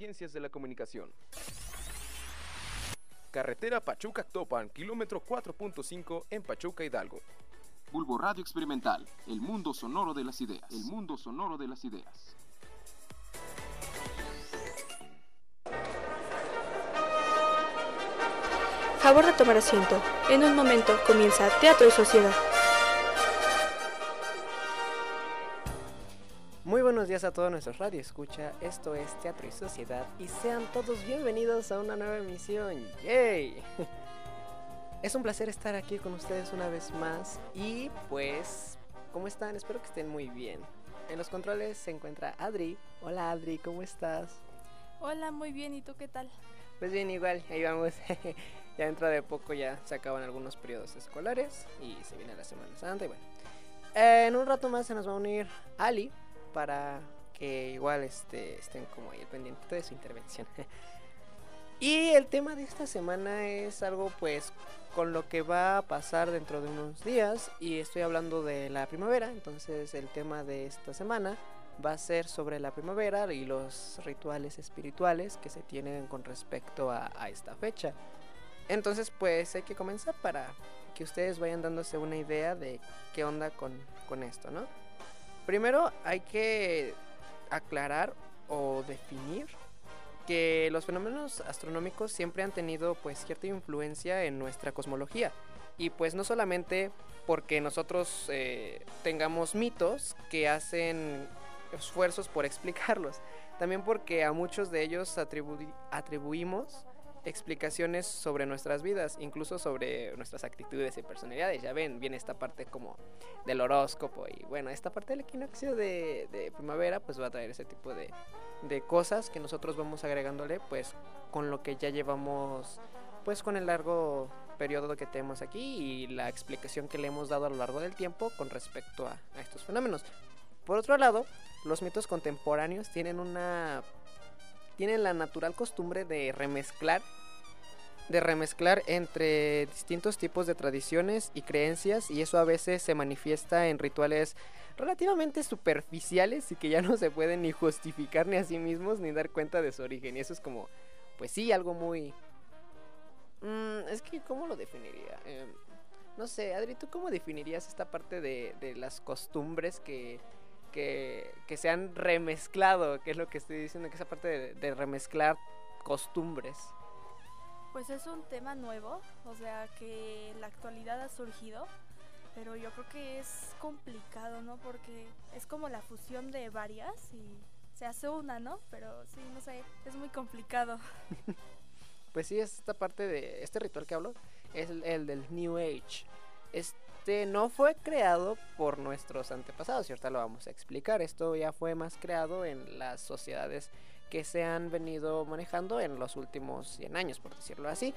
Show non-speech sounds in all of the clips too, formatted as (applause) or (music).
Ciencias de la Comunicación. Carretera Pachuca-Topan, kilómetro 4.5 en Pachuca, Hidalgo. Bulbo Radio Experimental, el mundo sonoro de las ideas. El mundo sonoro de las ideas. Favor de tomar asiento. En un momento comienza Teatro y Sociedad. Muy buenos días a todos nuestros radio escucha. Esto es Teatro y Sociedad y sean todos bienvenidos a una nueva emisión. ¡Yay! (laughs) Es un placer estar aquí con ustedes una vez más y pues, ¿cómo están? Espero que estén muy bien. En los controles se encuentra Adri. Hola Adri, ¿cómo estás? Hola, muy bien, ¿y tú qué tal? Pues bien, igual, ahí vamos. (laughs) ya dentro de poco ya se acaban algunos periodos escolares y se viene la Semana Santa y bueno. Eh, en un rato más se nos va a unir Ali para que igual este, estén como ahí pendiente de su intervención. (laughs) y el tema de esta semana es algo pues con lo que va a pasar dentro de unos días y estoy hablando de la primavera, entonces el tema de esta semana va a ser sobre la primavera y los rituales espirituales que se tienen con respecto a, a esta fecha. Entonces pues hay que comenzar para que ustedes vayan dándose una idea de qué onda con, con esto, ¿no? Primero hay que aclarar o definir que los fenómenos astronómicos siempre han tenido pues cierta influencia en nuestra cosmología. Y pues no solamente porque nosotros eh, tengamos mitos que hacen esfuerzos por (laughs) explicarlos, también porque a muchos de ellos atribuimos explicaciones sobre nuestras vidas, incluso sobre nuestras actitudes y personalidades. Ya ven, viene esta parte como del horóscopo y bueno, esta parte del equinoccio de, de primavera pues va a traer ese tipo de, de cosas que nosotros vamos agregándole pues con lo que ya llevamos pues con el largo periodo que tenemos aquí y la explicación que le hemos dado a lo largo del tiempo con respecto a, a estos fenómenos. Por otro lado, los mitos contemporáneos tienen una tienen la natural costumbre de remezclar de remezclar entre distintos tipos de tradiciones y creencias y eso a veces se manifiesta en rituales relativamente superficiales y que ya no se pueden ni justificar ni a sí mismos ni dar cuenta de su origen. Y eso es como pues sí algo muy mm, es que cómo lo definiría eh, no sé Adri tú cómo definirías esta parte de las costumbres que que, que, se han remezclado, que es lo que estoy diciendo, que esa parte de, de, remezclar costumbres. Pues es un tema nuevo, o sea que la actualidad ha surgido, pero yo creo que es complicado, ¿no? Porque es como la fusión de varias y se hace una, ¿no? Pero sí, no sé, es muy complicado. (laughs) pues sí, esta parte de este ritual que hablo es el, el del New Age. Es este no fue creado por nuestros antepasados y ahorita lo vamos a explicar. Esto ya fue más creado en las sociedades que se han venido manejando en los últimos 100 años, por decirlo así.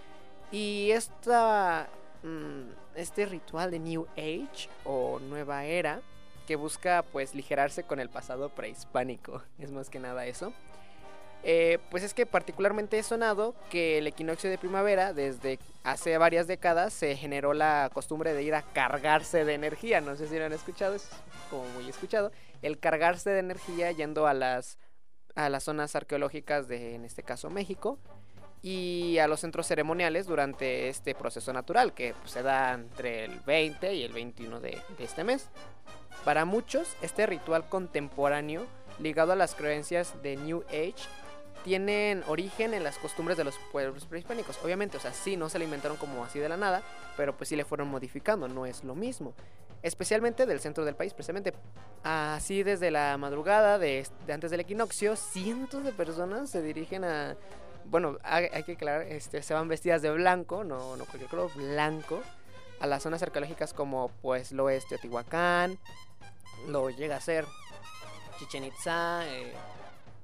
Y esta, mmm, este ritual de New Age o Nueva Era que busca pues ligerarse con el pasado prehispánico, (laughs) es más que nada eso. Eh, pues es que particularmente he sonado que el equinoccio de primavera, desde hace varias décadas, se generó la costumbre de ir a cargarse de energía. No sé si lo han escuchado, es como muy escuchado. El cargarse de energía yendo a las, a las zonas arqueológicas de, en este caso, México. Y a los centros ceremoniales durante este proceso natural que pues, se da entre el 20 y el 21 de, de este mes. Para muchos, este ritual contemporáneo ligado a las creencias de New Age tienen origen en las costumbres de los pueblos prehispánicos. Obviamente, o sea, sí, no se le inventaron como así de la nada, pero pues sí le fueron modificando, no es lo mismo. Especialmente del centro del país, precisamente. Así desde la madrugada de, antes del equinoccio, cientos de personas se dirigen a... Bueno, hay, hay que aclarar, este, se van vestidas de blanco, no, no cualquier color, blanco, a las zonas arqueológicas como pues lo es Teotihuacán, lo llega a ser Chichen Itza, eh,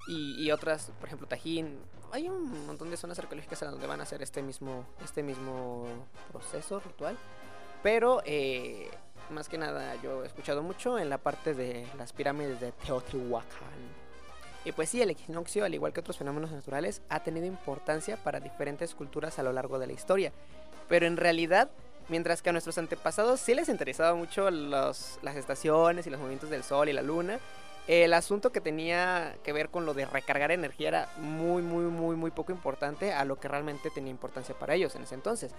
y, y, otras, por ejemplo, Tajín. Hay un montón de zonas arqueológicas en donde van a hacer este mismo, este mismo proceso ritual. Pero eh, más que nada yo he escuchado mucho en la parte de las pirámides de Teotihuacán. Y pues sí, el equinoccio, al igual que otros fenómenos naturales, ha tenido importancia para diferentes culturas a lo largo de la historia. Pero en realidad, mientras que a nuestros antepasados sí les interesaba mucho los, las estaciones y los movimientos del sol y la luna, El asunto que tenía que ver con lo de recargar energía era muy, muy, muy, muy poco importante a lo que realmente tenía importancia para ellos en ese entonces.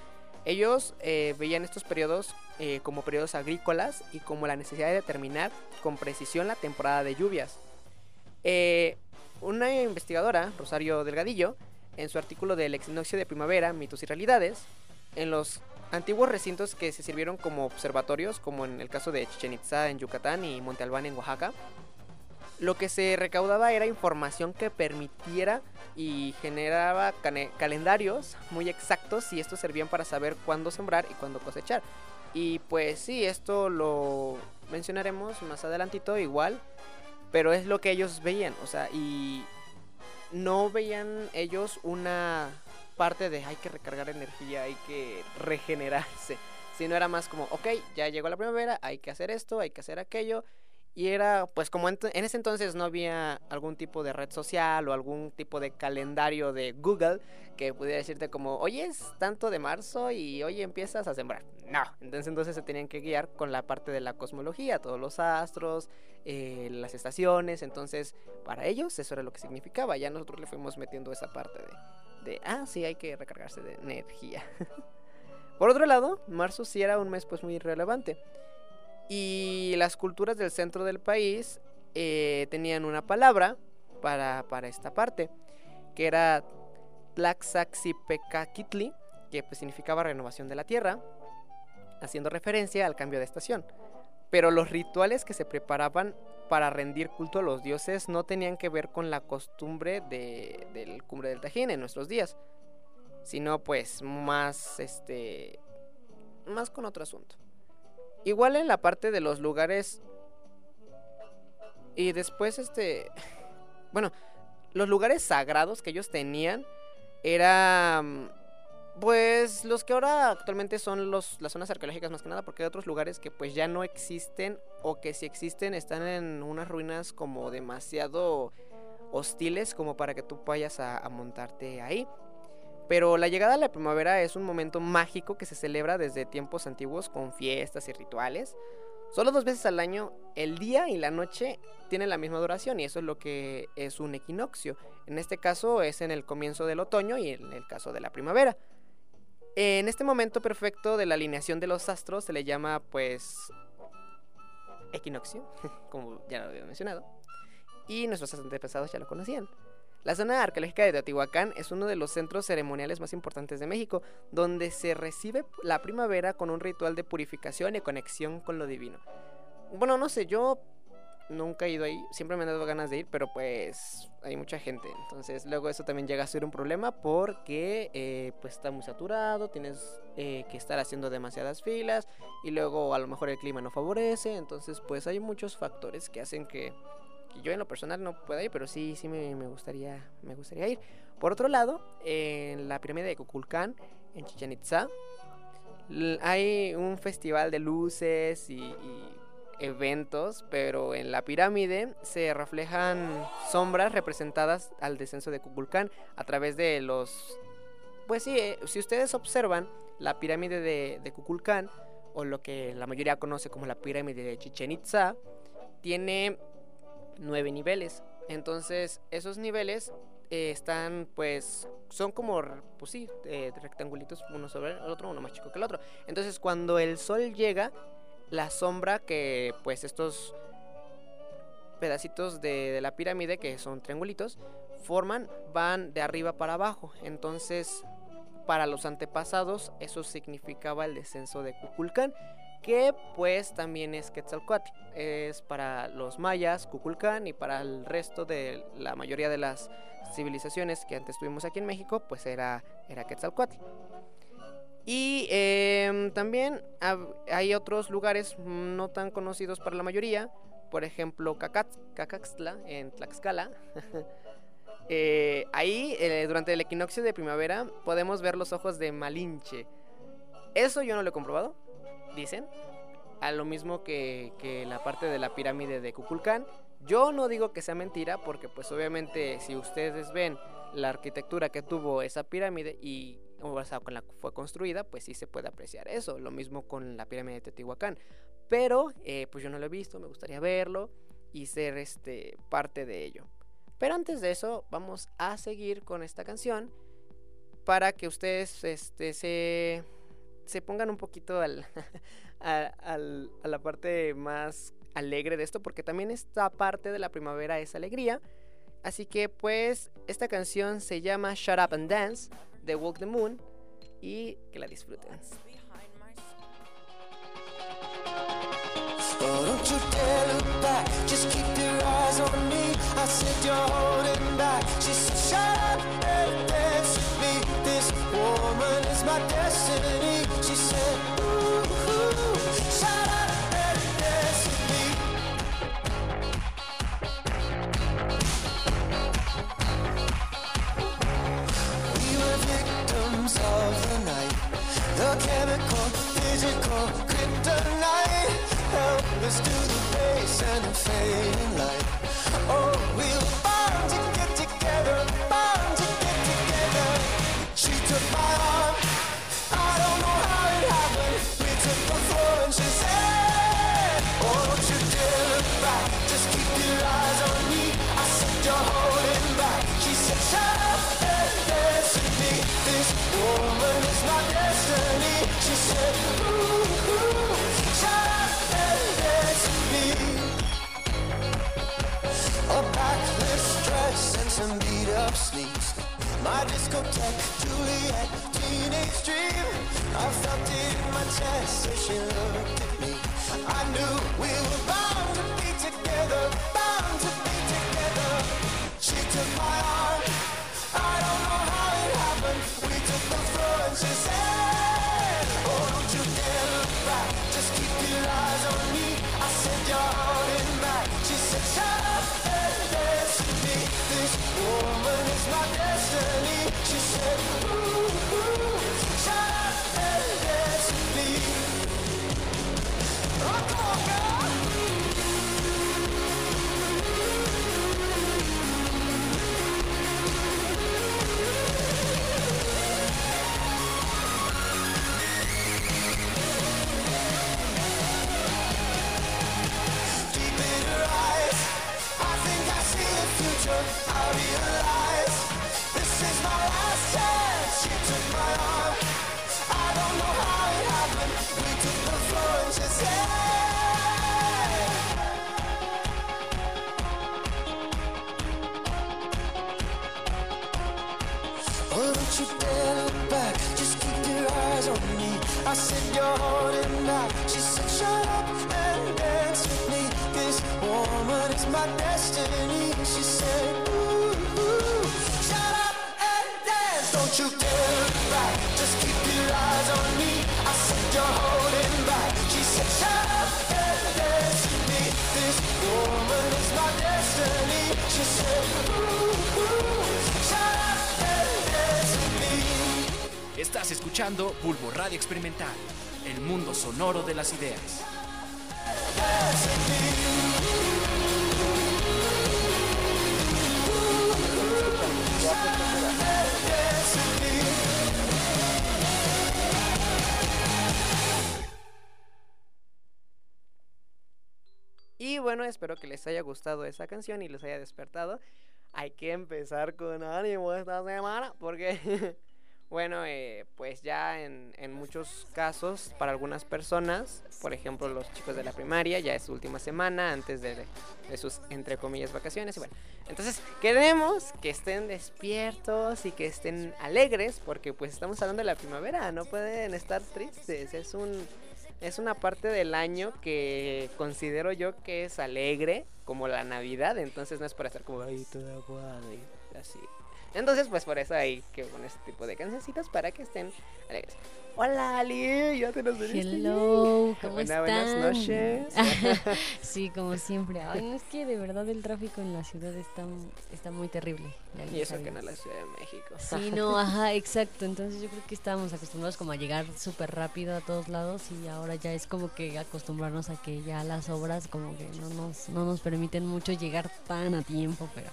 Ellos eh, veían estos periodos eh, como periodos agrícolas y como la necesidad de determinar con precisión la temporada de lluvias. Eh, una investigadora, Rosario Delgadillo, en su artículo del equinoccio de primavera, mitos y realidades, en los antiguos recintos que se sirvieron como observatorios, como en el caso de Chichen Itza en Yucatán y Monte Albán en Oaxaca, lo que se recaudaba era información que permitiera y generaba calendarios muy exactos y estos servían para saber cuándo sembrar y cuándo cosechar. Y pues sí, esto lo mencionaremos más adelantito igual, pero es lo que ellos veían, o sea, y no veían ellos una parte de hay que recargar energía, hay que regenerarse, sino era más como, ok, ya llegó la primavera, hay que hacer esto, hay que hacer aquello, y era, pues como en, ese entonces no había algún tipo de red social o algún tipo de calendario de Google que pudiera decirte como, hoy es tanto de marzo y hoy empiezas a sembrar. No, entonces entonces se tenían que guiar con la parte de la cosmología, todos los astros, eh, las estaciones, entonces para ellos eso era lo que significaba. Ya nosotros le fuimos metiendo esa parte de, de ah, sí, hay que recargarse de energía. (laughs) Por otro lado, marzo sí era un mes pues muy relevante. Y las culturas del centro del país eh, tenían una palabra para, esta parte, que era Tlaxaxipecakitli, que pues, significaba renovación de la tierra, haciendo referencia al cambio de estación. Pero los rituales que se preparaban para rendir culto a los dioses no tenían que ver con la costumbre de, del cumbre del Tajín en nuestros días, sino pues más este más con otro asunto. Igual en la parte de los lugares. Y después este. Bueno, los lugares sagrados que ellos tenían eran. Pues los que ahora actualmente son los, las zonas arqueológicas más que nada, porque hay otros lugares que pues ya no existen o que si existen están en unas ruinas como demasiado hostiles como para que tú vayas a montarte ahí. Pero la llegada de la primavera es un momento mágico que se celebra desde tiempos antiguos con fiestas y rituales. Solo dos veces al año, el día y la noche tienen la misma duración y eso es lo que es un equinoccio. En este caso es en el comienzo del otoño y en el caso de la primavera. En este momento perfecto de la alineación de los astros se le llama pues equinoccio, (laughs) como ya lo había mencionado. Y nuestros antepasados ya lo conocían. La zona arqueológica de Teotihuacán es uno de los centros ceremoniales más importantes de México, donde se recibe la primavera con un ritual de purificación y conexión con lo divino. Bueno, no sé, yo nunca he ido ahí, siempre me han dado ganas de ir, pero pues hay mucha gente, entonces luego eso también llega a ser un problema porque eh, pues está muy saturado, tienes eh, que estar haciendo demasiadas filas y luego a lo mejor el clima no favorece, entonces pues hay muchos factores que hacen que yo en lo personal no puedo ir, pero sí, sí me, gustaría, me gustaría ir. Por otro lado, en la pirámide de Kukulcán, en Chichen Itza, hay un festival de luces y, eventos, pero en la pirámide se reflejan sombras representadas al descenso de Kukulcán a través de los... Pues sí, eh, si ustedes observan la pirámide de, de o lo que la mayoría conoce como la pirámide de Chichen Itza, tiene nueve niveles. Entonces, esos niveles eh, están, pues, son como, pues sí, eh, rectangulitos uno sobre el otro, uno más chico que el otro. Entonces, cuando el sol llega, la sombra que, pues, estos pedacitos de, de la pirámide, que son triangulitos, forman, van de arriba para abajo. Entonces, para los antepasados, eso significaba el descenso de Cuculcán que pues también es Quetzalcoatl. Es para los mayas, Cuculcán, y para el resto de la mayoría de las civilizaciones que antes tuvimos aquí en México, pues era, era Quetzalcoatl. Y em, también hay otros lugares no tan conocidos para la mayoría, por ejemplo Cacaxtla en Tlaxcala. (laughs) Eh, ahí, eh, durante el equinoccio de primavera, podemos ver los ojos de Malinche. Eso yo no lo he comprobado, dicen, a lo mismo que, la parte de la pirámide de Kukulcán. Yo no digo que sea mentira, porque pues obviamente si ustedes ven la arquitectura que tuvo esa pirámide y o con la que fue construida, pues sí se puede apreciar eso. Lo mismo con la pirámide de Teotihuacán. Pero, eh, pues yo no lo he visto, me gustaría verlo. y ser este parte de ello. Pero antes de eso, vamos a seguir con esta canción para que ustedes este, se, se pongan un poquito (laughs) al, a, la parte más alegre de esto, porque también esta parte de la primavera es alegría. Así que pues esta canción se llama Shut Up and Dance de Walk the Moon y que la disfruten. Shut up woman is my destiny. She said, Ooh, ooh, shut up and dance with. We were victims of the night. The chemical, physical, kryptonite. Helpless to the pace and the fading light. Oh, we were bound to get together, My discotheque, Juliet, teenage dream. I felt it in my chest as she looked at me. I knew we were bound to be together, bound to be together. She took my arm. I don't know how it happened. We took the floor and she said, eyes on me. I said you're I said you're holding back. She said shut up and dance with me. This woman is my destiny. She said ooh, ooh, shut up and dance. Don't you dare look back. Just keep your eyes on me. I said you're holding back. She said shut up and dance with me. This woman is my destiny. She said ooh, ooh, shut up and dance with me. Estás escuchando Bulbo Radio Experimental, el mundo sonoro de las ideas. Y bueno, espero que les haya gustado esa canción y les haya despertado. Hay que empezar con ánimo esta semana porque, (laughs) bueno, eh, pues ya en, en muchos casos, para algunas personas, por ejemplo los chicos de la primaria, ya es su última semana antes de, de sus, entre comillas, vacaciones. Y bueno, entonces queremos que estén despiertos y que estén alegres porque pues estamos hablando de la primavera, no pueden estar tristes, es un es una parte del año que considero yo que es alegre, como la Navidad, entonces no es para estar como. Entonces, pues por eso hay que poner este tipo de cancioncitas para que estén alegres. Hola Ali, ya te nos veniste. Hello, ¿cómo Buena- están? buenas noches. (laughs) sí, como siempre. Ay, no es que de verdad el tráfico en la ciudad está, está muy terrible. Y eso que no sabemos. la Ciudad de México. Sí, (laughs) no, ajá, exacto. Entonces yo creo que estábamos acostumbrados como a llegar súper rápido a todos lados y ahora ya es como que acostumbrarnos a que ya las obras como que no nos, no nos permiten mucho llegar tan a tiempo, pero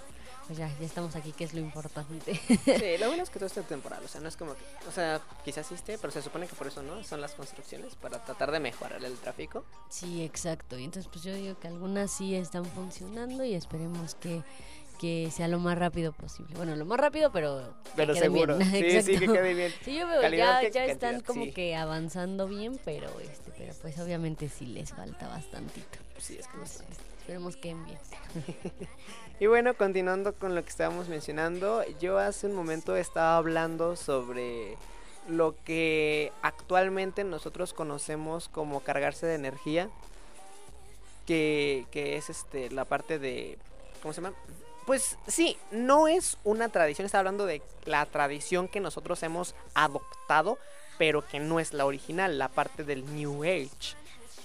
pues ya, ya estamos aquí, que es lo importante. Sí, (laughs) lo bueno es que todo está temporal, o sea, no es como que, o sea, quizás sí esté, pero se supone que por eso, ¿no? Son las construcciones, para tratar de mejorar el tráfico. Sí, exacto. Y entonces pues yo digo que algunas sí están funcionando y esperemos que, que sea lo más rápido posible. Bueno, lo más rápido, pero que Pero bien. seguro. (laughs) Sí, sí, que quede bien. Sí, yo veo, Calidad ya, que ya están cantidad, como sí. que avanzando bien, pero este, pero pues obviamente sí les falta bastantito. Sí, es que no. Esperemos que bien. (laughs) Y bueno, continuando con lo que estábamos mencionando, yo hace un momento estaba hablando sobre lo que actualmente nosotros conocemos como cargarse de energía, que, que es este la parte de ¿cómo se llama? Pues sí, no es una tradición, está hablando de la tradición que nosotros hemos adoptado, pero que no es la original, la parte del New Age.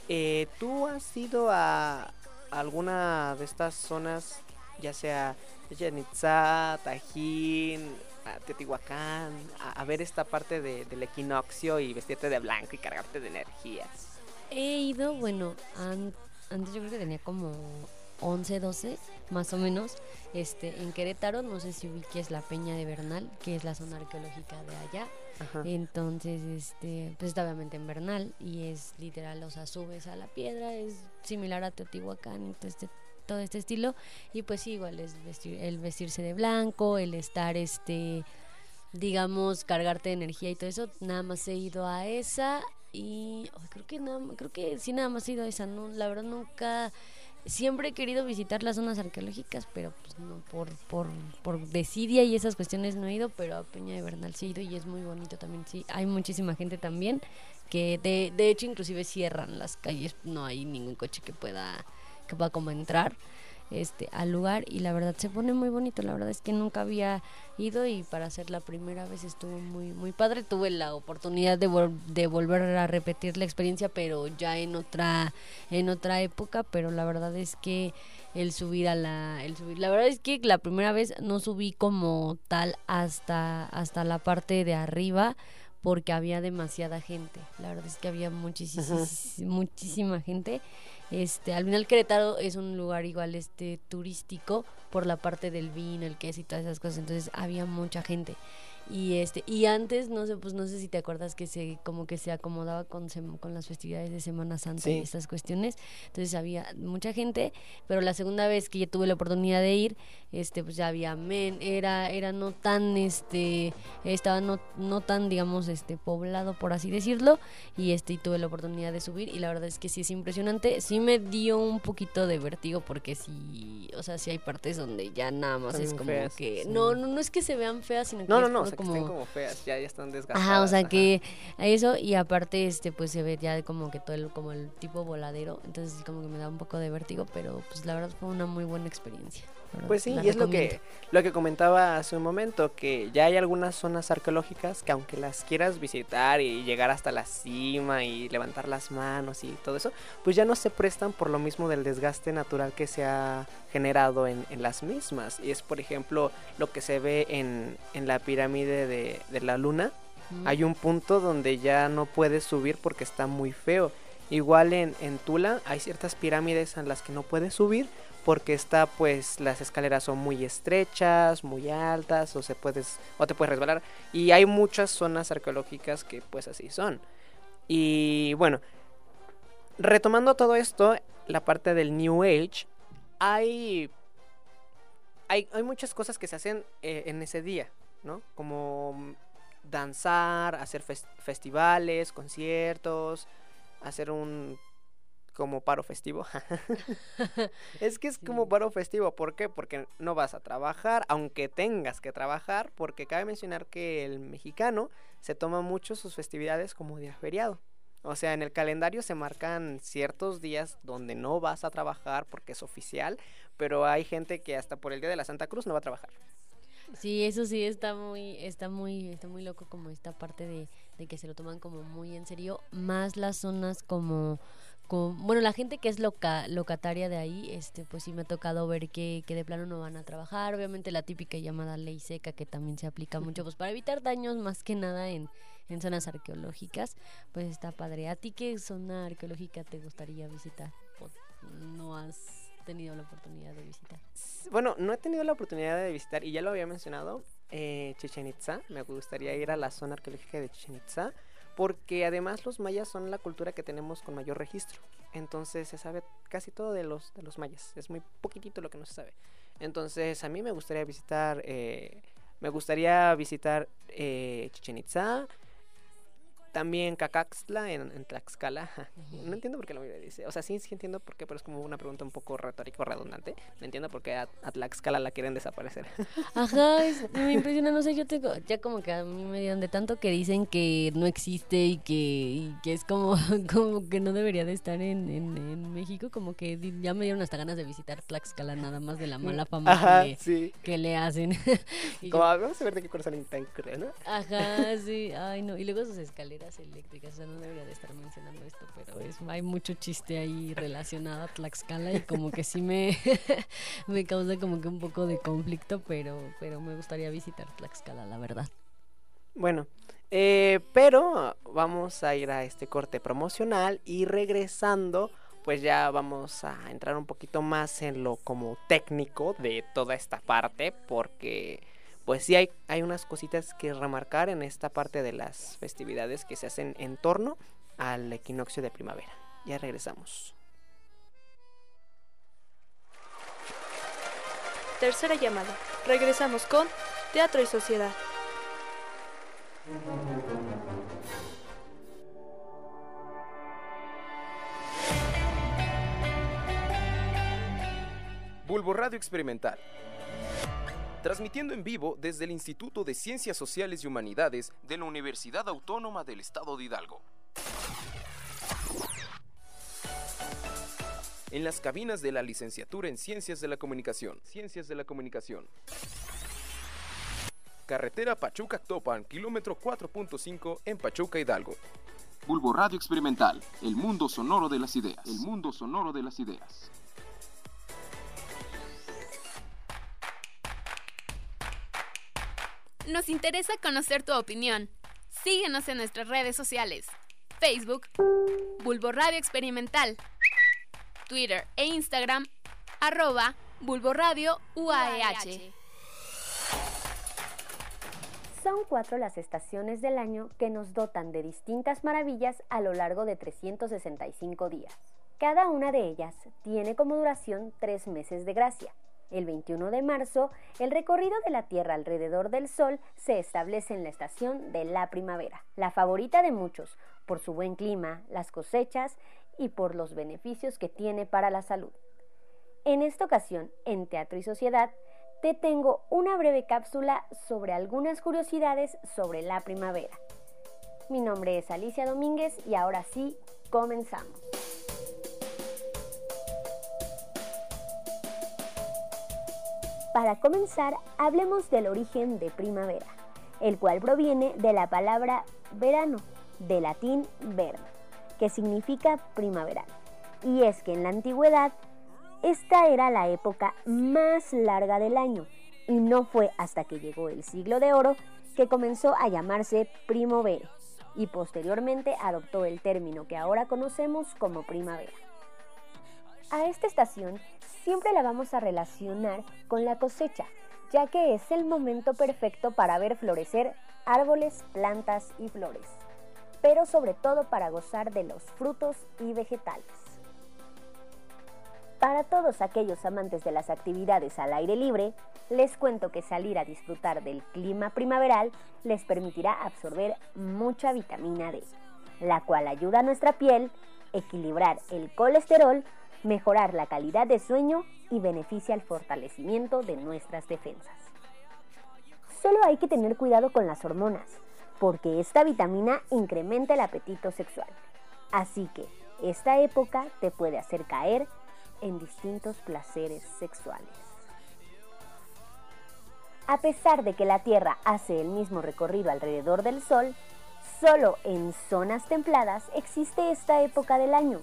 Eh, ¿Tú has ido a alguna de estas zonas, ya sea Chichén Itzá, Tajín, a Teotihuacán, a, a ver esta parte de- del equinoccio y vestirte de blanco y cargarte de energías? He ido, bueno, an- antes yo creo que tenía como 11, 12, más o menos, este, en Querétaro, no sé si ubiques la Peña de Bernal, que es la zona arqueológica de allá. Ajá. Entonces, este, pues está obviamente en Bernal y es literal, o sea, subes a la piedra, es similar a Teotihuacán y todo este, todo este estilo. Y pues sí, igual es vestir, el vestirse de blanco, el estar, este, digamos, cargarte de energía y todo eso. Nada más he ido a esa y ay, creo que nada, creo que sí nada más he ido a esa. No, la verdad nunca siempre he querido visitar las zonas arqueológicas, pero pues no por por por desidia y esas cuestiones no he ido, pero a Peña de Bernal sí he ido y es muy bonito también. Sí, hay muchísima gente también que de, de hecho inclusive cierran las calles, no hay ningún coche que pueda que pueda como entrar este al lugar y la verdad se pone muy bonito. La verdad es que nunca había ido y para ser la primera vez estuvo muy muy padre. Tuve la oportunidad de, vol- de volver a repetir la experiencia pero ya en otra en otra época. Pero la verdad es que el subir a la el subir la verdad es que la primera vez no subí como tal hasta hasta la parte de arriba porque había demasiada gente. La verdad es que había muchísima muchísima gente este, al final Querétaro es un lugar igual este turístico por la parte del vino, el queso y todas esas cosas, entonces había mucha gente. Y este y antes no sé, pues no sé si te acuerdas que se como que se acomodaba con con las festividades de Semana Santa y Sí. estas cuestiones, entonces había mucha gente, pero la segunda vez que yo tuve la oportunidad de ir, este pues ya había men, era era no tan este estaba no no tan digamos este poblado por así decirlo y este y tuve la oportunidad de subir y la verdad es que sí es impresionante sí me dio un poquito de vértigo porque sí o sea sí hay partes donde ya nada más es como feas, que sí. no no no es que se vean feas sino que No, no, no, o puro sea, que estén como feas, ya, ya están desgastadas. Ajá, o sea ajá. que eso y aparte este pues se ve ya como que todo el como el tipo voladero, entonces como que me da un poco de vértigo, pero pues la verdad fue una muy buena experiencia. Pues sí, y es lo que, lo que comentaba hace un momento, que ya hay algunas zonas arqueológicas que aunque las quieras visitar y llegar hasta la cima y levantar las manos y todo eso, pues ya no se prestan por lo mismo del desgaste natural que se ha generado en, en las mismas. Y es, por ejemplo, lo que se ve en, en la pirámide de, de la luna. Hay un punto donde ya no puedes subir porque está muy feo. Igual en, en Tula hay ciertas pirámides en las que no puedes subir porque está pues las escaleras son muy estrechas, muy altas o se puedes o te puedes resbalar y hay muchas zonas arqueológicas que pues así son. Y bueno, retomando todo esto, la parte del New Age, hay hay, hay muchas cosas que se hacen eh, en ese día, ¿no? Como danzar, hacer fes- festivales, conciertos, hacer un como paro festivo. (laughs) (laughs) es que es como paro festivo, ¿por qué? Porque no vas a trabajar, aunque tengas que trabajar, porque cabe mencionar que el mexicano se toma mucho sus festividades como día feriado. O sea, en el calendario se marcan ciertos días donde no vas a trabajar porque es oficial, pero hay gente que hasta por el día de la Santa Cruz no va a trabajar. Sí, eso sí está muy, está muy, está muy loco como esta parte de, de que se lo toman como muy en serio, más las zonas como, bueno, la gente que es loca, locataria de ahí, este, pues sí me ha tocado ver que, que de plano no van a trabajar, obviamente la típica llamada ley seca que también se aplica mucho, pues para evitar daños más que nada en, en zonas arqueológicas, pues está padre. ¿A ti qué zona arqueológica te gustaría visitar? ¿O no has tenido la oportunidad de visitar? Bueno, no he tenido la oportunidad de visitar, y ya lo había mencionado, eh, Chichen Itza. Me gustaría ir a la zona arqueológica de Chichen Itza, porque además los mayas son la cultura que tenemos con mayor registro. Entonces se sabe casi todo de los, de los mayas. Es muy poquitito lo que no se sabe. Entonces a mí me gustaría visitar, eh, me gustaría visitar eh, Chichen Itza. También Cacaxtla en, en Tlaxcala. No entiendo por qué lo dice. O sea, sí, sí entiendo por qué, pero es como una pregunta un poco retórico redundante. No entiendo por qué a, a Tlaxcala la quieren desaparecer. (laughs) Ajá, es- me impresiona, no sé, yo tengo, ya como que a mí me dieron de tanto que dicen que no existe y que, y que es como, (laughs) como que no debería de estar en, en, en México, como que ya me dieron hasta ganas de visitar Tlaxcala nada más de la mala fama Ajá, que, le, sí. que le hacen. (laughs) Y Como, yo, "Ah, vamos a ver de qué color salen tan cruel, ¿no? Ajá, sí, ay no, y luego sus escaleras eléctricas, o sea, no debería de estar mencionando esto, pero es, hay mucho chiste ahí relacionado a Tlaxcala y como que sí me, (laughs) me causa como que un poco de conflicto, pero, pero me gustaría visitar Tlaxcala, la verdad. Bueno, eh, pero vamos a ir a este corte promocional y regresando, pues ya vamos a entrar un poquito más en lo como técnico de toda esta parte, porque pues sí hay, hay unas cositas que remarcar en esta parte de las festividades que se hacen en torno al equinoccio de primavera. Ya regresamos. Tercera llamada. Regresamos con Teatro y Sociedad. Bulbo Radio Experimental. Transmitiendo en vivo desde el Instituto de Ciencias Sociales y Humanidades de la Universidad Autónoma del Estado de Hidalgo. En las cabinas de la licenciatura en Ciencias de la Comunicación. Ciencias de la Comunicación. Carretera Pachuca-Topan, kilómetro 4.5 en Pachuca, Hidalgo. Bulbo Radio Experimental, el mundo sonoro de las ideas. El mundo sonoro de las ideas. Nos interesa conocer tu opinión. Síguenos en nuestras redes sociales. Facebook, Bulbo Radio Experimental. Twitter e Instagram, arroba Bulbo UAEH. Son cuatro las estaciones del año que nos dotan de distintas maravillas a lo largo de 365 días. Cada una de ellas tiene como duración tres meses de gracia. El 21 de marzo, el recorrido de la Tierra alrededor del Sol se establece en la estación de la primavera, la favorita de muchos, por su buen clima, las cosechas y por los beneficios que tiene para la salud. En esta ocasión, en Teatro y Sociedad, te tengo una breve cápsula sobre algunas curiosidades sobre la primavera. Mi nombre es Alicia Domínguez y ahora sí, comenzamos. Para comenzar, hablemos del origen de primavera, el cual proviene de la palabra verano, de latín verno, que significa primaveral. Y es que en la antigüedad, esta era la época más larga del año, y no fue hasta que llegó el siglo de oro que comenzó a llamarse primavera, y posteriormente adoptó el término que ahora conocemos como primavera. A esta estación siempre la vamos a relacionar con la cosecha, ya que es el momento perfecto para ver florecer árboles, plantas y flores, pero sobre todo para gozar de los frutos y vegetales. Para todos aquellos amantes de las actividades al aire libre, les cuento que salir a disfrutar del clima primaveral les permitirá absorber mucha vitamina D, la cual ayuda a nuestra piel, equilibrar el colesterol, mejorar la calidad de sueño y beneficia el fortalecimiento de nuestras defensas. Solo hay que tener cuidado con las hormonas, porque esta vitamina incrementa el apetito sexual. Así que esta época te puede hacer caer en distintos placeres sexuales. A pesar de que la Tierra hace el mismo recorrido alrededor del Sol, solo en zonas templadas existe esta época del año.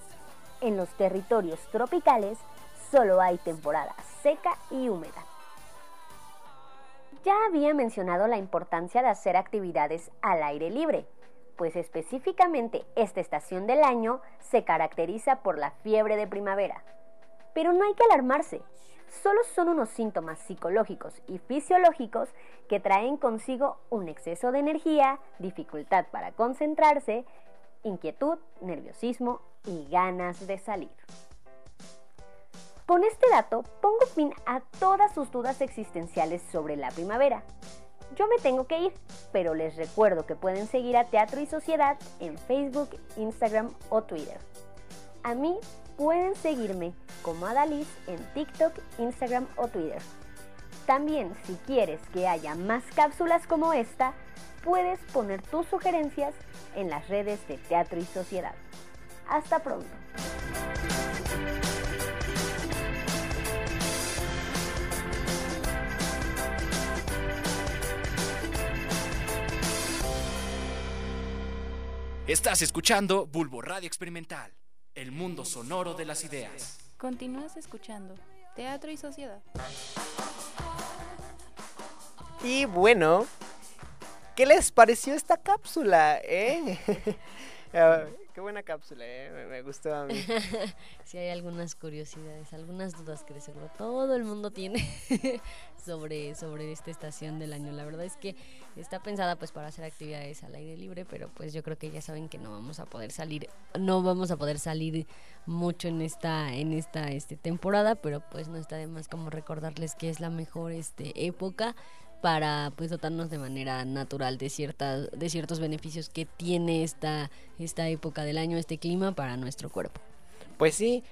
En los territorios tropicales solo hay temporada seca y húmeda. Ya había mencionado la importancia de hacer actividades al aire libre, pues específicamente esta estación del año se caracteriza por la fiebre de primavera. Pero no hay que alarmarse, solo son unos síntomas psicológicos y fisiológicos que traen consigo un exceso de energía, dificultad para concentrarse, inquietud, nerviosismo y ganas de salir. Con este dato pongo fin a todas sus dudas existenciales sobre la primavera. Yo me tengo que ir, pero les recuerdo que pueden seguir a Teatro y Sociedad en Facebook, Instagram o Twitter. A mí pueden seguirme como Adaliz en TikTok, Instagram o Twitter. También, si quieres que haya más cápsulas como esta, puedes poner tus sugerencias en las redes de Teatro y Sociedad. Hasta pronto. Estás escuchando Bulbo Radio Experimental, el mundo sonoro de las ideas. Continúas escuchando Teatro y Sociedad. Y bueno, ¿qué les pareció esta cápsula? Eh? (laughs) Buena cápsula, eh? me, gustó a mí. (laughs) si hay algunas curiosidades, algunas dudas que de seguro todo el mundo tiene (laughs) sobre, sobre esta estación del año. La verdad es que está pensada pues para hacer actividades al aire libre, pero pues yo creo que ya saben que no vamos a poder salir, no vamos a poder salir mucho en esta, en esta este, temporada, pero pues no está de más como recordarles que es la mejor este, época para pues dotarnos de manera natural de ciertas de ciertos beneficios que tiene esta esta época del año este clima para nuestro cuerpo Pues sí,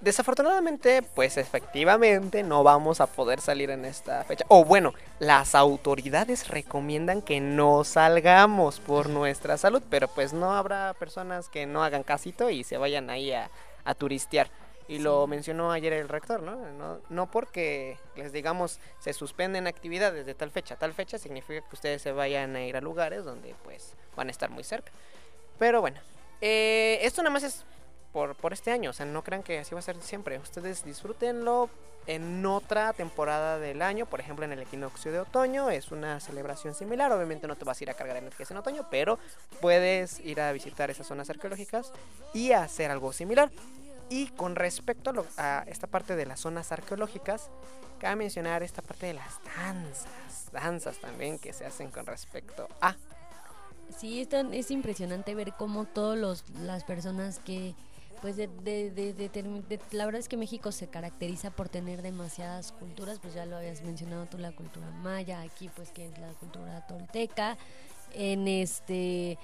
desafortunadamente, pues efectivamente no vamos a poder salir en esta fecha. O bueno, las autoridades recomiendan que no salgamos por nuestra salud, pero pues no habrá personas que no hagan casito y se vayan ahí a, a turistear. Y lo mencionó ayer el rector, ¿no? ¿no? No porque les digamos se suspenden actividades de tal fecha tal fecha significa que ustedes se vayan a ir a lugares donde pues van a estar muy cerca. Pero bueno, eh, esto nada más es por, por este año, o sea, no crean que así va a ser siempre. Ustedes disfrútenlo en otra temporada del año, por ejemplo en el equinoccio de otoño, es una celebración similar, obviamente no te vas a ir a cargar energías en otoño, pero puedes ir a visitar esas zonas arqueológicas y hacer algo similar. Y con respecto a, lo- a esta parte de las zonas arqueológicas, cabe mencionar esta parte de las danzas, danzas también que se hacen con respecto a... Sí, es, es impresionante ver cómo todas las personas que, pues de, de- de- de- la verdad es que México se caracteriza por tener demasiadas culturas, pues ya lo habías mencionado tú, la cultura maya, aquí pues que es la cultura tolteca, en este,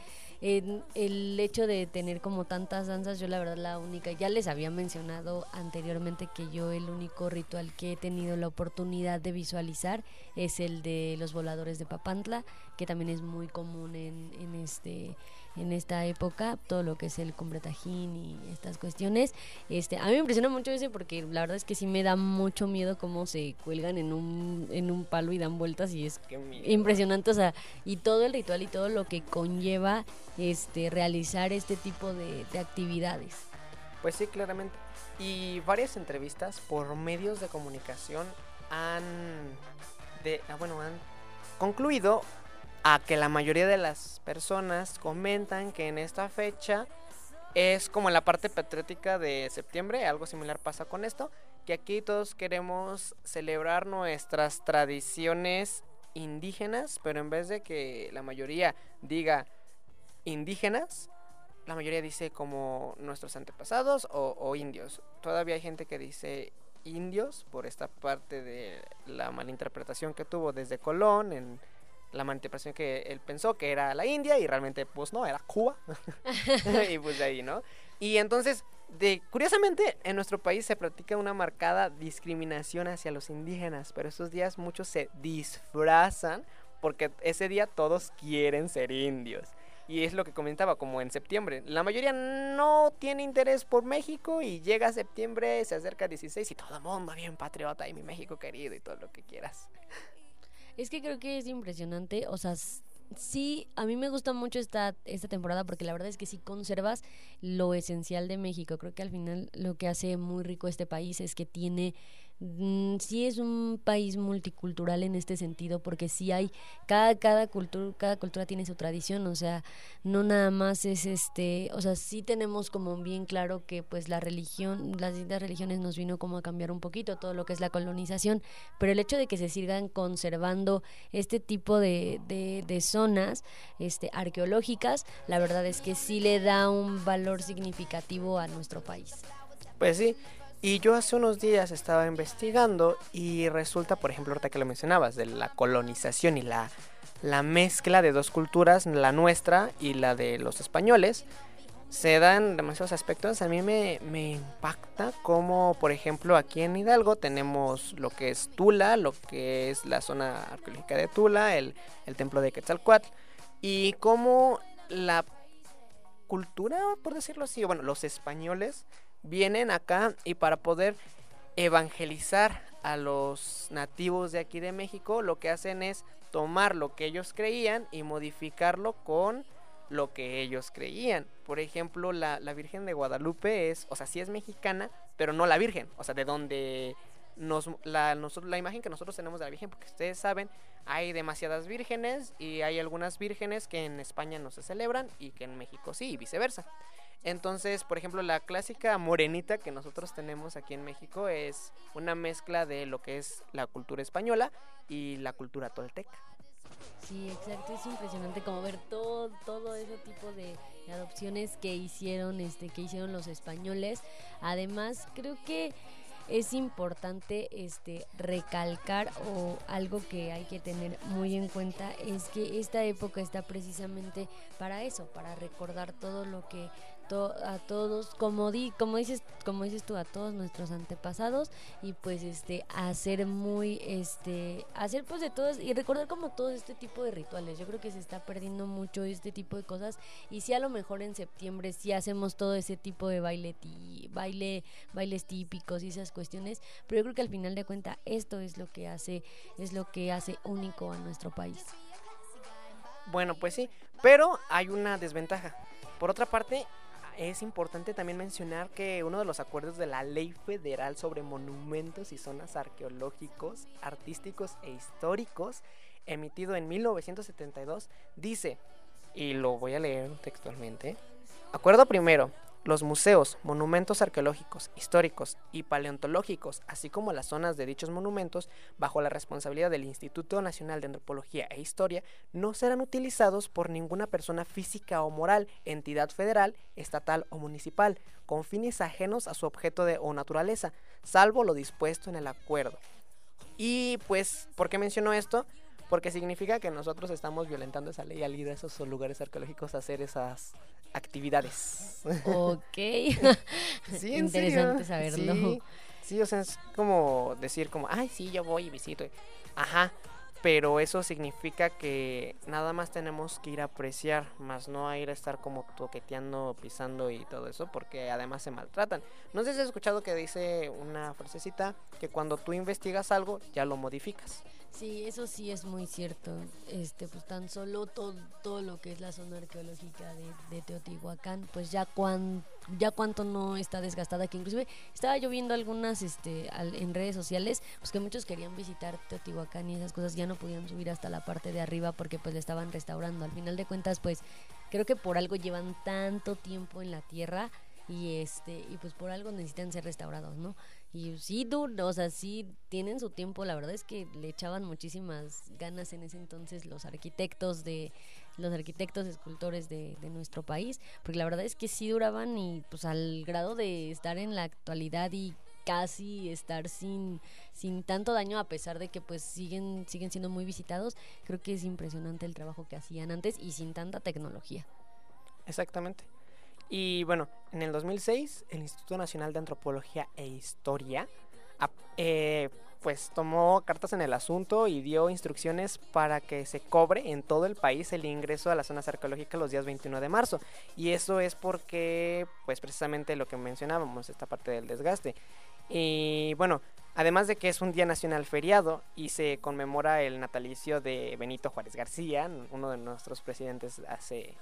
en el hecho de tener como tantas danzas, yo la verdad la única, ya les había mencionado anteriormente que yo el único ritual que he tenido la oportunidad de visualizar es el de los voladores de Papantla, que también es muy común en, en este en esta época, todo lo que es el combretajín y estas cuestiones. Este, a mí me impresiona mucho ese porque la verdad es que sí me da mucho miedo cómo se cuelgan en un, en un palo y dan vueltas y es impresionante, o sea, y todo el ritual y todo lo que conlleva este realizar este tipo de, de actividades. Pues sí, claramente. Y varias entrevistas por medios de comunicación han, de, ah, bueno, han concluido a que la mayoría de las personas comentan que en esta fecha es como la parte patriótica de septiembre, algo similar pasa con esto, que aquí todos queremos celebrar nuestras tradiciones indígenas, pero en vez de que la mayoría diga indígenas, la mayoría dice como nuestros antepasados o, indios. Todavía hay gente que dice indios por esta parte de la malinterpretación que tuvo desde Colón en la malinterpretación que él pensó que era la India y realmente pues no, era Cuba. (laughs) (laughs) y pues de ahí, ¿no? Y entonces, de, curiosamente, en nuestro país se practica una marcada discriminación hacia los indígenas, pero estos días muchos se disfrazan porque ese día todos quieren ser indios. Y es lo que comentaba, como en septiembre. La mayoría no tiene interés por México y llega septiembre, se acerca 16 y todo el mundo bien patriota y mi México querido y todo lo que quieras. Es que creo que es impresionante, o sea, sí, a mí me gusta mucho esta, esta temporada porque la verdad es que sí conservas lo esencial de México. Creo que al final lo que hace muy rico este país es que tiene mm, sí es un país multicultural en este sentido porque sí hay cada cada cultura cada cultura tiene su tradición o sea no nada más es este o sea sí tenemos como bien claro que pues la religión las distintas religiones nos vino como a cambiar un poquito todo lo que es la colonización pero el hecho de que se sigan conservando este tipo de, de, de zonas este arqueológicas la verdad es que sí le da un valor significativo a nuestro país. Pues sí, y yo hace unos días estaba investigando y resulta, por ejemplo, ahorita que lo mencionabas, de la colonización y la, la mezcla de dos culturas, la nuestra y la de los españoles, se dan demasiados aspectos. A mí me, me impacta como, por ejemplo, aquí en Hidalgo tenemos lo que es Tula, lo que es la zona arqueológica de Tula, el, el templo de Quetzalcoatl, y cómo la cultura, por decirlo así, bueno, los españoles vienen acá y para poder evangelizar a los nativos de aquí de México, lo que hacen es tomar lo que ellos creían y modificarlo con lo que ellos creían. Por ejemplo, la, la Virgen de Guadalupe es, o sea, sí es mexicana, pero no la Virgen, o sea, de donde nos, la, nosotros, la imagen que nosotros tenemos de la Virgen, porque ustedes saben, hay demasiadas vírgenes y hay algunas vírgenes que en España no se celebran y que en México sí, y viceversa. Entonces, por ejemplo, la clásica morenita que nosotros tenemos aquí en México es una mezcla de lo que es la cultura española y la cultura tolteca. Sí, exacto, es impresionante como ver todo, todo ese tipo de, adopciones que hicieron, este, que hicieron los españoles. Además, creo que es importante este recalcar o algo que hay que tener muy en cuenta es que esta época está precisamente para eso, para recordar todo lo que a todos como di, como dices como dices tú a todos nuestros antepasados y pues este hacer muy este hacer pues de todos y recordar como todo este tipo de rituales yo creo que se está perdiendo mucho este tipo de cosas y si a lo mejor en septiembre sí hacemos todo ese tipo de baile ti- baile bailes típicos y esas cuestiones pero yo creo que al final de cuenta esto es lo que hace es lo que hace único a nuestro país Bueno, pues sí, pero hay una desventaja. Por otra parte, es importante también mencionar que uno de los acuerdos de la Ley Federal sobre Monumentos y Zonas Arqueológicos, Artísticos e Históricos, emitido en 1972, dice, y lo voy a leer textualmente, Acuerdo primero. Los museos, monumentos arqueológicos, históricos y paleontológicos, así como las zonas de dichos monumentos, bajo la responsabilidad del Instituto Nacional de Antropología e Historia, no serán utilizados por ninguna persona física o moral, entidad federal, estatal o municipal, con fines ajenos a su objeto de, o naturaleza, salvo lo dispuesto en el acuerdo. Y pues, ¿por qué menciono esto? Porque significa que nosotros estamos violentando esa ley al ir a esos lugares arqueológicos a hacer esas actividades. Ok. (laughs) Sí, en Interesante serio. saberlo. Sí, sí, o sea, es como decir como, ay, sí, yo voy y visito. Ajá, pero eso significa que nada más tenemos que ir a apreciar, más no a ir a estar como toqueteando, pisando y todo eso, porque además se maltratan. No sé si has escuchado que dice una frasecita que cuando tú investigas algo, ya lo modificas. Sí, eso sí es muy cierto. Este, pues tan solo todo, todo lo que es la zona arqueológica de, Teotihuacán, pues ya cuan, ya cuánto no está desgastada, que inclusive estaba yo viendo algunas este al- en redes sociales, pues que muchos querían visitar Teotihuacán y esas cosas ya no podían subir hasta la parte de arriba porque pues le estaban restaurando. Al final de cuentas, pues creo que por algo llevan tanto tiempo en la tierra y este y pues por algo necesitan ser restaurados, ¿no? Y sí, du- o sea, sí tienen su tiempo, la verdad es que le echaban muchísimas ganas en ese entonces los arquitectos de los arquitectos escultores de, de nuestro país, porque la verdad es que sí duraban y pues al grado de estar en la actualidad y casi estar sin sin tanto daño a pesar de que pues siguen siguen siendo muy visitados, creo que es impresionante el trabajo que hacían antes y sin tanta tecnología. Exactamente. Y bueno, en el 2006 el Instituto Nacional de Antropología e Historia eh, pues tomó cartas en el asunto y dio instrucciones para que se cobre en todo el país el ingreso a las zonas arqueológicas los días 21 de marzo. Y eso es porque pues precisamente lo que mencionábamos, esta parte del desgaste. Y bueno, además de que es un día nacional feriado y se conmemora el natalicio de Benito Juárez García, uno de nuestros presidentes hace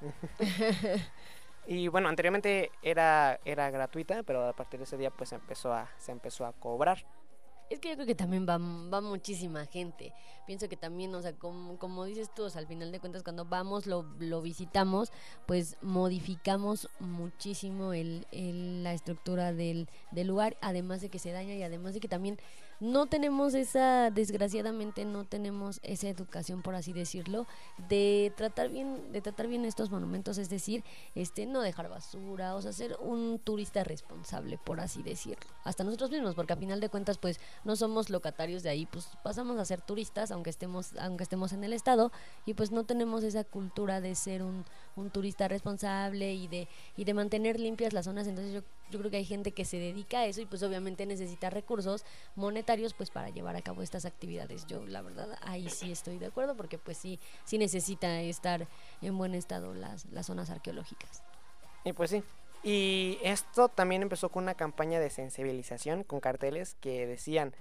(laughs) (laughs) Y bueno, anteriormente era, era gratuita, pero a partir de ese día pues empezó a, se empezó a cobrar. Es que yo creo que también va, va muchísima gente. Pienso que también, o sea, como, como dices tú, o sea, al final de cuentas, cuando vamos, lo, lo visitamos, pues modificamos muchísimo el, el- la estructura del, del lugar, además de que se daña y además de que también no tenemos esa, desgraciadamente, no tenemos esa educación, por así decirlo, de tratar bien, de tratar bien estos monumentos, es decir, este, no dejar basura, o sea, ser un turista responsable, por así decirlo. Hasta nosotros mismos, porque a final de cuentas, pues, no somos locatarios de ahí, pues pasamos a ser turistas, aunque estemos, aunque estemos en el estado, y pues no tenemos esa cultura de ser un, un turista responsable y de, y de mantener limpias las zonas. Entonces yo, yo creo que hay gente que se dedica a eso y pues obviamente necesita recursos monetarios pues para llevar a cabo estas actividades. Yo la verdad ahí sí estoy de acuerdo porque pues sí, sí necesita estar en buen estado las, las zonas arqueológicas. Y pues sí. Y esto también empezó con una campaña de sensibilización con carteles que decían,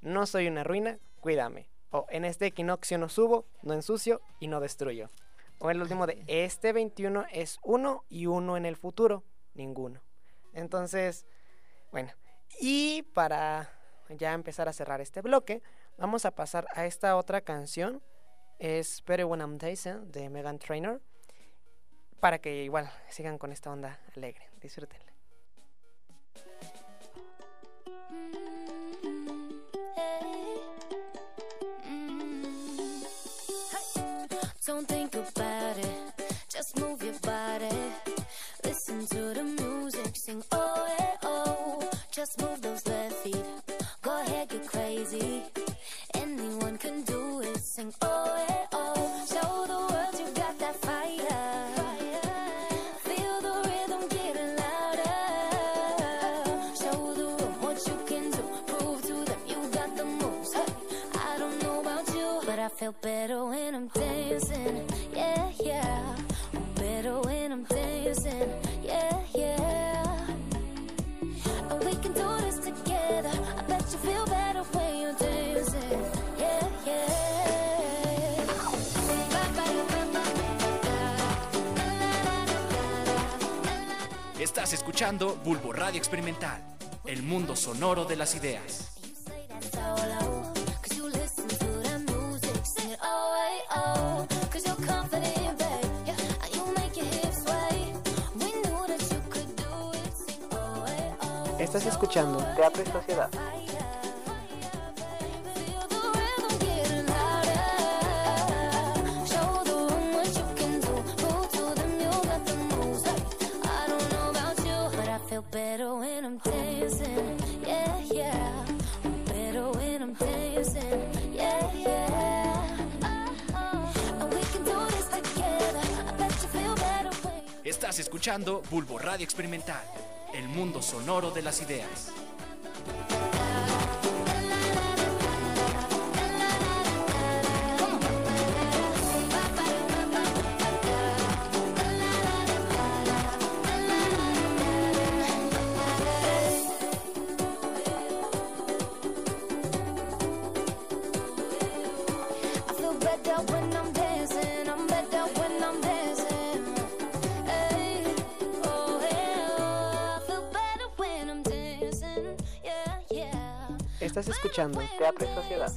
no soy una ruina, cuídame. O en este equinoccio no subo, no ensucio y no destruyo. O el último de este 21 es uno y uno en el futuro, ninguno. Entonces, bueno. Y para ya empezar a cerrar este bloque, vamos a pasar a esta otra canción. Es Better When I'm Dancing de Megan Trainor para que igual sigan con esta onda alegre. Disfrútenla. Don't To the music, sing oh eh, oh. Just move those left feet, go ahead get crazy. Anyone can do it, sing oh. Estás escuchando Bulbo Radio Experimental, el mundo sonoro de las ideas. solo. Cause you listen to escuchando Bulbo Radio Experimental, el mundo sonoro de las ideas. Estás escuchando Teatro y Sociedad.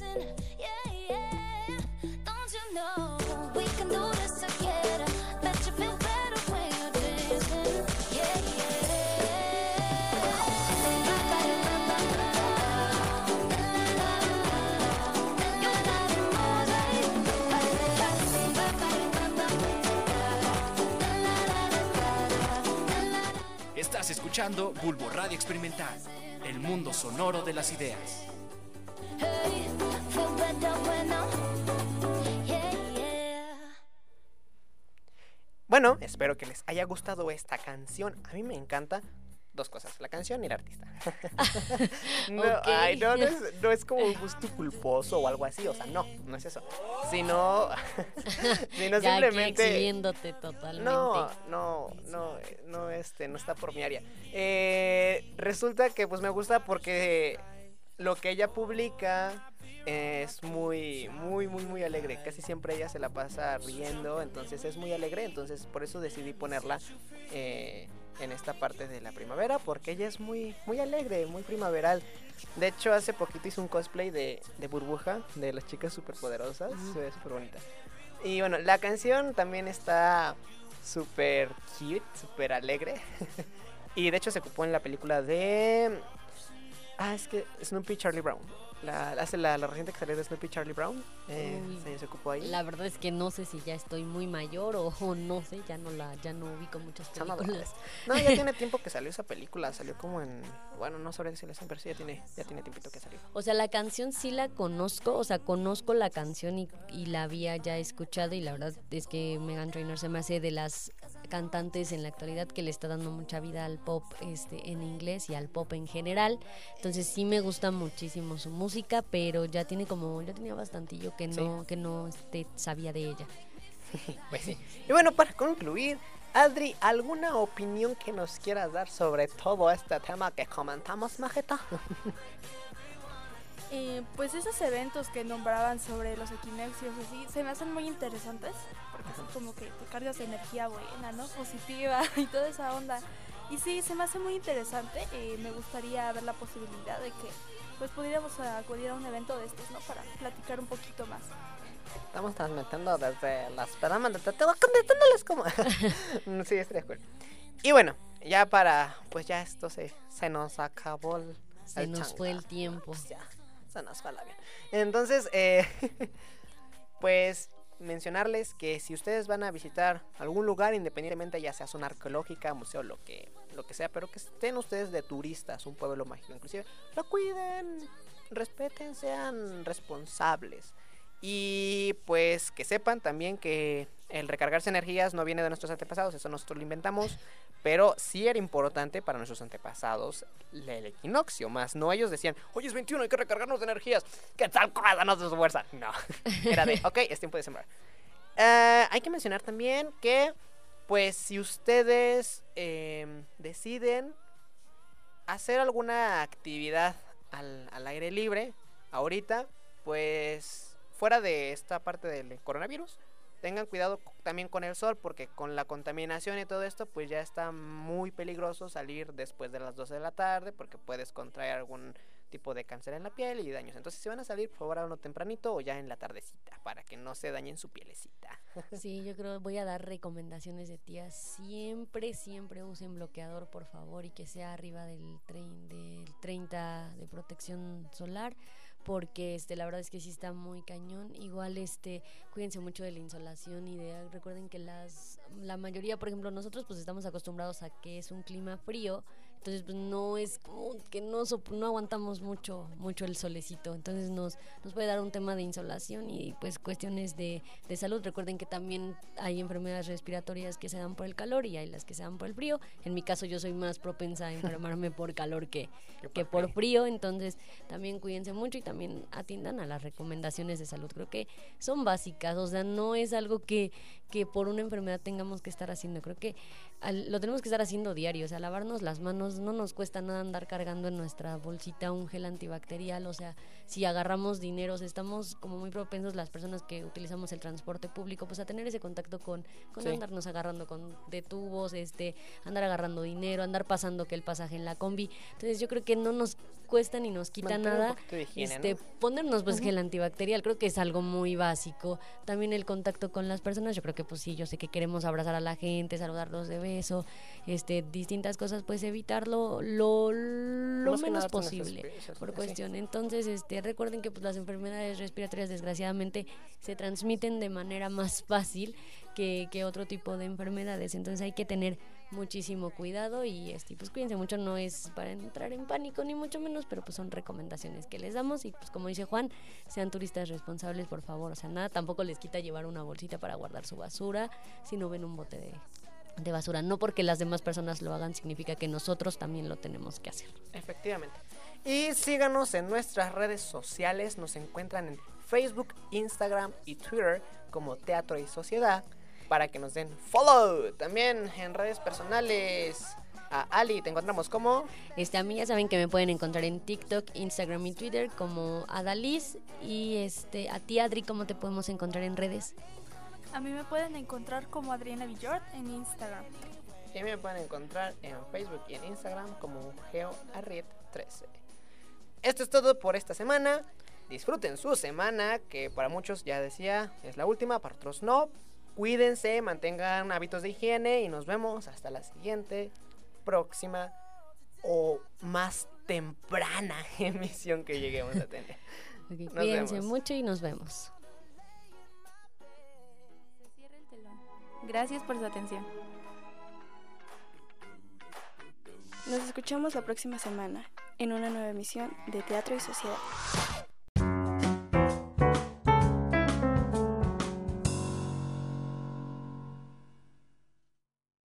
Estás escuchando Bulbo Radio Experimental, el mundo sonoro de las ideas. Bueno, espero que les haya gustado esta canción. A mí me encanta dos cosas, la canción y el artista. (laughs) no, Ok. ay, no, no es, no es como un gusto culposo o algo así, o sea, no, no es eso. Sino, (laughs) sino Ya simplemente... exhibiéndote totalmente. No, no, no, no, este, no está por mi área. Eh, resulta que pues me gusta porque lo que ella publica es muy, muy, muy, muy alegre. Casi siempre ella se la pasa riendo, entonces es muy alegre. Entonces por eso decidí ponerla eh, en esta parte de la primavera, porque ella es muy, muy alegre, muy primaveral. De hecho, hace poquito hice un cosplay de, de burbuja, de las chicas superpoderosas. Se ve súper bonita. Y bueno, la canción también está súper cute, súper alegre. (laughs) y de hecho se ocupó en la película de... Ah, es que Snoopy Charlie Brown. La, hace la, la reciente que salió de Snoopy Charlie Brown. Eh, Uy. se, ocupó ahí. La verdad es que no sé si ya estoy muy mayor o, o no sé, ya no la ya no ubico muchas películas. No, ya tiene (laughs) tiempo que salió esa película. Salió como en. Bueno, no sabré decirles, pero sí ya tiene, ya tiene tiempito que salió. O sea, la canción sí la conozco, o sea, conozco la canción y, y la había ya escuchado y la verdad es que Megan Trainor se me hace de las cantantes en la actualidad que le está dando mucha vida al pop este en inglés y al pop en general. Entonces sí me gusta muchísimo su música, pero ya tiene como ya tenía bastantillo que no que no este, sabía de ella. (laughs) Pues sí. Y bueno, para concluir, Adri, ¿alguna opinión que nos quieras dar sobre todo este tema que comentamos, Majeta? (laughs) Eh, pues esos eventos que nombraban sobre los equinoccios así se me hacen muy interesantes porque son como que te cargas de energía buena, ¿no? Positiva (laughs) y toda esa onda. Y sí, se me hace muy interesante. eh, me gustaría ver la posibilidad de que pues pudiéramos acudir a un evento de estos, ¿no? Para platicar un poquito más. Estamos transmitiendo desde las peramas de Teteo, contestándoles como. (laughs) sí, estoy de acuerdo. Y bueno, ya para. Pues ya esto se, se nos acabó el. Se el nos fue el tiempo. Pues ya, se nos fue la bien. Entonces, eh, (laughs) pues mencionarles que si ustedes van a visitar algún lugar, independientemente ya sea zona arqueológica, museo, lo que, lo que sea, pero que estén ustedes de turistas, un pueblo mágico inclusive, lo cuiden, respeten, sean responsables. Y pues que sepan también que el recargarse energías no viene de nuestros antepasados, eso nosotros lo inventamos, pero sí era importante para nuestros antepasados el equinoccio, más no ellos decían, oye es 21, hay que recargarnos de energías, ¿qué tal? (laughs) Danos de su fuerza. No, (laughs) era de, ok, es tiempo de sembrar. Eh, hay que mencionar también que, pues si ustedes em, deciden hacer alguna actividad al, al aire libre, ahorita, pues fuera de esta parte del coronavirus, tengan cuidado también con el sol, porque con la contaminación y todo esto, pues ya está muy peligroso salir después de las 12 de la tarde, porque puedes contraer algún tipo de cáncer en la piel y daños. Entonces, si van a salir, por favor, háganlo tempranito o ya en la tardecita, para que no se dañen su pielecita. (laughs) Sí, yo creo voy a dar recomendaciones de tías. Siempre, siempre usen bloqueador, por favor, y que sea arriba del, del 30 de protección solar, porque este la verdad es que sí está muy cañón. Igual este cuídense mucho de la insolación y de recuerden que las la mayoría, por ejemplo, nosotros pues estamos acostumbrados a que es un clima frío, entonces pues no es como que no no aguantamos mucho mucho el solecito, entonces nos nos puede dar un tema de insolación y pues cuestiones de, de salud. Recuerden que también hay enfermedades respiratorias que se dan por el calor y hay las que se dan por el frío. En mi caso yo soy más propensa a enfermarme (laughs) por calor que, que por frío, entonces también cuídense mucho y también atiendan a las recomendaciones de salud. Creo que son básicas, o sea, no es algo que, que por una enfermedad tengamos que estar haciendo. Creo que al- lo tenemos que estar haciendo diario, o sea, lavarnos las manos, no nos cuesta nada andar cargando en nuestra bolsita un gel antibacterial, o sea, si agarramos dinero, o sea, estamos como muy propensos las personas que utilizamos el transporte público, pues a tener ese contacto con, con Sí. andarnos agarrando con de tubos, este, andar agarrando dinero, andar pasando que el pasaje en la combi. Entonces yo creo que no nos cuesta ni nos quita Mantener nada poquito de higiene, este, ¿no? ponernos pues Ujú. gel antibacterial, creo que es algo muy básico. También el contacto con las personas, yo creo que pues sí, yo sé que queremos abrazar a la gente, saludarlos de beso, este, distintas cosas, pues evitarlo lo, lo Más menos posible por sí. cuestión. Entonces, este, recuerden que pues las enfermedades respiratorias desgraciadamente se transmiten de manera más fácil que, que otro tipo de enfermedades. Entonces hay que tener muchísimo cuidado y este, pues cuídense mucho, no es para entrar en pánico ni mucho menos, pero pues son recomendaciones que les damos y pues como dice Juan, sean turistas responsables por favor, o sea, nada, tampoco les quita llevar una bolsita para guardar su basura si no ven un bote de, de basura. No porque las demás personas lo hagan significa que nosotros también lo tenemos que hacer. Efectivamente. Y síganos en nuestras redes sociales. Nos encuentran en Facebook, Instagram y Twitter como Teatro y Sociedad para que nos den follow. También en redes personales. A Ali te encontramos como... Este, a mí ya saben que me pueden encontrar en TikTok, Instagram y Twitter como Adaliz. Y este, a ti, Adri, ¿cómo te podemos encontrar en redes? A mí me pueden encontrar como Adriana Villord en Instagram. Y a mí me pueden encontrar en Facebook y en Instagram como GeoArriet13. Esto es todo por esta semana. Disfruten su semana, que para muchos ya decía es la última, para otros no. Cuídense, mantengan hábitos de higiene y nos vemos hasta la siguiente, próxima o más temprana (laughs) emisión que lleguemos a tener. (laughs) Nos cuídense vemos. mucho y nos vemos. Gracias por su atención. Nos escuchamos la próxima semana en una nueva emisión de Teatro y Sociedad.